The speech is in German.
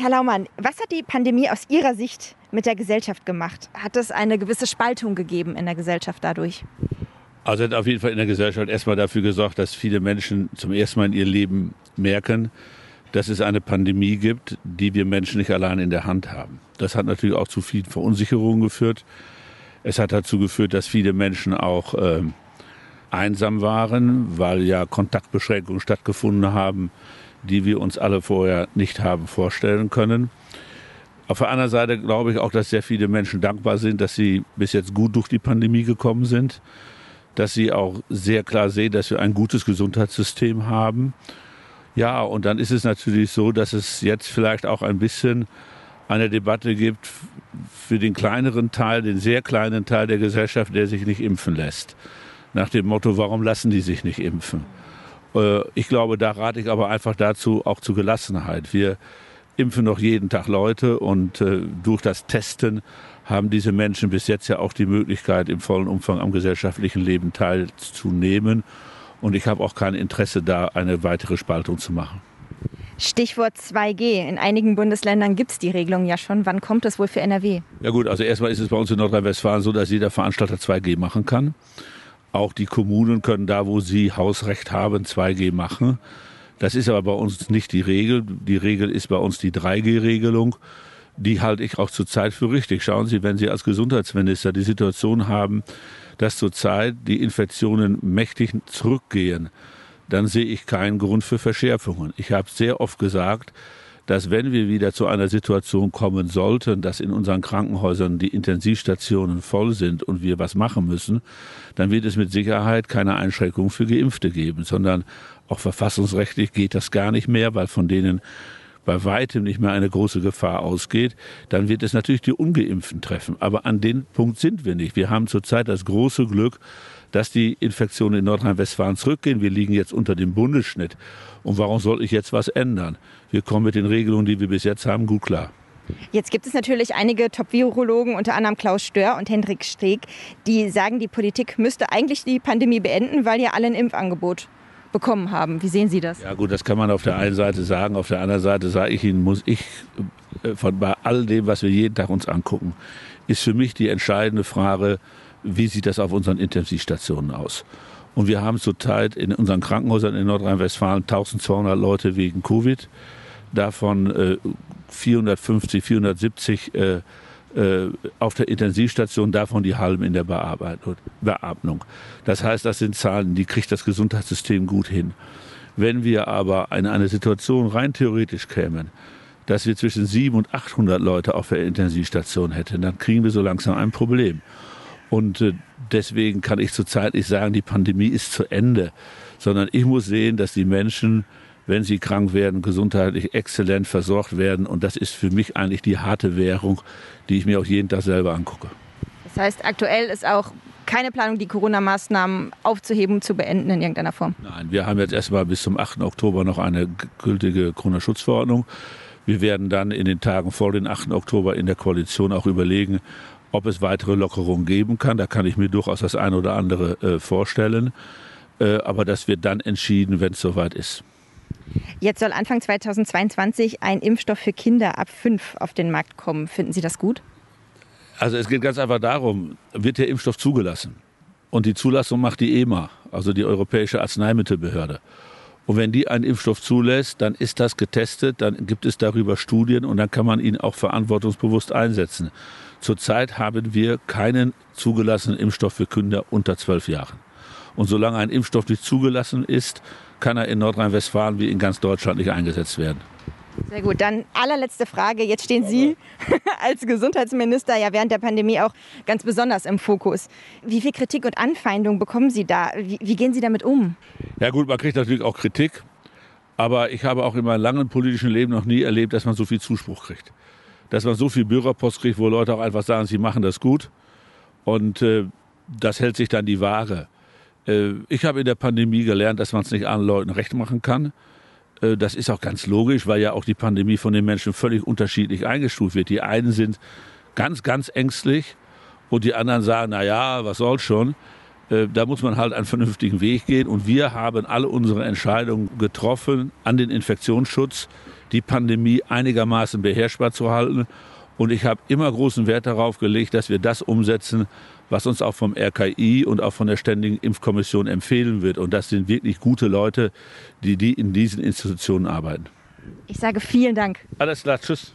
Herr Laumann, was hat die Pandemie aus Ihrer Sicht mit der Gesellschaft gemacht? Hat es eine gewisse Spaltung gegeben in der Gesellschaft dadurch? Also hat auf jeden Fall in der Gesellschaft erstmal dafür gesorgt, dass viele Menschen zum ersten Mal in ihr Leben merken, dass es eine Pandemie gibt, die wir Menschen nicht allein in der Hand haben. Das hat natürlich auch zu vielen Verunsicherungen geführt. Es hat dazu geführt, dass viele Menschen auch äh, einsam waren, weil ja Kontaktbeschränkungen stattgefunden haben, die wir uns alle vorher nicht haben vorstellen können. Auf der anderen Seite glaube ich auch, dass sehr viele Menschen dankbar sind, dass sie bis jetzt gut durch die Pandemie gekommen sind, dass sie auch sehr klar sehen, dass wir ein gutes Gesundheitssystem haben. Ja, und dann ist es natürlich so, dass es jetzt vielleicht auch ein bisschen eine Debatte gibt für den kleineren Teil, den sehr kleinen Teil der Gesellschaft, der sich nicht impfen lässt. Nach dem Motto, warum lassen die sich nicht impfen? Äh, ich glaube, da rate ich aber einfach dazu, auch zu Gelassenheit. Wir impfen noch jeden Tag Leute und äh, durch das Testen haben diese Menschen bis jetzt ja auch die Möglichkeit, im vollen Umfang am gesellschaftlichen Leben teilzunehmen. Und ich habe auch kein Interesse, da eine weitere Spaltung zu machen. Stichwort 2G. In einigen Bundesländern gibt es die Regelung ja schon. Wann kommt das wohl für NRW? Ja gut, also erstmal ist es bei uns in Nordrhein-Westfalen so, dass jeder Veranstalter 2G machen kann. Auch die Kommunen können da, wo sie Hausrecht haben, 2G machen. Das ist aber bei uns nicht die Regel. Die Regel ist bei uns die 3G-Regelung. Die halte ich auch zurzeit für richtig. Schauen Sie, wenn Sie als Gesundheitsminister die Situation haben, dass zurzeit die Infektionen mächtig zurückgehen, dann sehe ich keinen Grund für Verschärfungen. Ich habe sehr oft gesagt, dass wenn wir wieder zu einer Situation kommen sollten, dass in unseren Krankenhäusern die Intensivstationen voll sind und wir was machen müssen, dann wird es mit Sicherheit keine Einschränkung für Geimpfte geben, sondern auch verfassungsrechtlich geht das gar nicht mehr, weil von denen bei weitem nicht mehr eine große Gefahr ausgeht, dann wird es natürlich die Ungeimpften treffen. Aber an den Punkt sind wir nicht. Wir haben zurzeit das große Glück, dass die Infektionen in Nordrhein-Westfalen zurückgehen. Wir liegen jetzt unter dem Bundesschnitt. Und warum soll ich jetzt was ändern? Wir kommen mit den Regelungen, die wir bis jetzt haben, gut klar. Jetzt gibt es natürlich einige Top-Virologen, unter anderem Klaus Stör und Hendrik Streeck, die sagen, die Politik müsste eigentlich die Pandemie beenden, weil ja alle ein Impfangebot bekommen haben. Wie sehen Sie das? Ja gut, das kann man auf der einen Seite sagen. Auf der anderen Seite sage ich Ihnen, muss ich äh, von bei all dem, was wir jeden Tag uns angucken, ist für mich die entscheidende Frage, wie sieht das auf unseren Intensivstationen aus? Und wir haben zurzeit in unseren Krankenhäusern in Nordrhein-Westfalen 1200 Leute wegen Covid, davon äh, 450, 470 äh, äh, auf der Intensivstation, davon die halben in der Beatmung. Das heißt, das sind Zahlen, die kriegt das Gesundheitssystem gut hin. Wenn wir aber in eine Situation rein theoretisch kämen, dass wir zwischen 700 und 800 Leute auf der Intensivstation hätten, dann kriegen wir so langsam ein Problem. Und äh, deswegen kann ich zurzeit nicht sagen, die Pandemie ist zu Ende, sondern ich muss sehen, dass die Menschen wenn sie krank werden, gesundheitlich exzellent versorgt werden. Und das ist für mich eigentlich die harte Währung, die ich mir auch jeden Tag selber angucke. Das heißt, aktuell ist auch keine Planung, die Corona-Maßnahmen aufzuheben, zu beenden in irgendeiner Form? Nein, wir haben jetzt erstmal bis zum 8. Oktober noch eine gültige Corona-Schutzverordnung. Wir werden dann in den Tagen vor dem 8. Oktober in der Koalition auch überlegen, ob es weitere Lockerungen geben kann. Da kann ich mir durchaus das eine oder andere äh, vorstellen. Äh, aber das wird dann entschieden, wenn es soweit ist. Jetzt soll Anfang 2022 ein Impfstoff für Kinder ab fünf auf den Markt kommen. Finden Sie das gut? Also es geht ganz einfach darum, wird der Impfstoff zugelassen? Und die Zulassung macht die EMA, also die Europäische Arzneimittelbehörde. Und wenn die einen Impfstoff zulässt, dann ist das getestet, dann gibt es darüber Studien und dann kann man ihn auch verantwortungsbewusst einsetzen. Zurzeit haben wir keinen zugelassenen Impfstoff für Kinder unter zwölf Jahren. Und solange ein Impfstoff nicht zugelassen ist, kann er in Nordrhein-Westfalen wie in ganz Deutschland nicht eingesetzt werden. Sehr gut. Dann allerletzte Frage. Jetzt stehen Sie als Gesundheitsminister ja während der Pandemie auch ganz besonders im Fokus. Wie viel Kritik und Anfeindung bekommen Sie da? Wie, wie gehen Sie damit um? Ja gut, man kriegt natürlich auch Kritik. Aber ich habe auch in meinem langen politischen Leben noch nie erlebt, dass man so viel Zuspruch kriegt. Dass man so viel Bürgerpost kriegt, wo Leute auch einfach sagen, sie machen das gut. Und äh, das hält sich dann die Waage. Äh, ich habe in der Pandemie gelernt, dass man es nicht allen Leuten recht machen kann. Äh, das ist auch ganz logisch, weil ja auch die Pandemie von den Menschen völlig unterschiedlich eingestuft wird. Die einen sind ganz, ganz ängstlich und die anderen sagen, na ja, was soll's schon. Äh, da muss man halt einen vernünftigen Weg gehen. Und wir haben alle unsere Entscheidungen getroffen an den Infektionsschutz die Pandemie einigermaßen beherrschbar zu halten. Und ich habe immer großen Wert darauf gelegt, dass wir das umsetzen, was uns auch vom RKI und auch von der Ständigen Impfkommission empfehlen wird. Und das sind wirklich gute Leute, die, die in diesen Institutionen arbeiten. Ich sage vielen Dank. Alles klar, tschüss.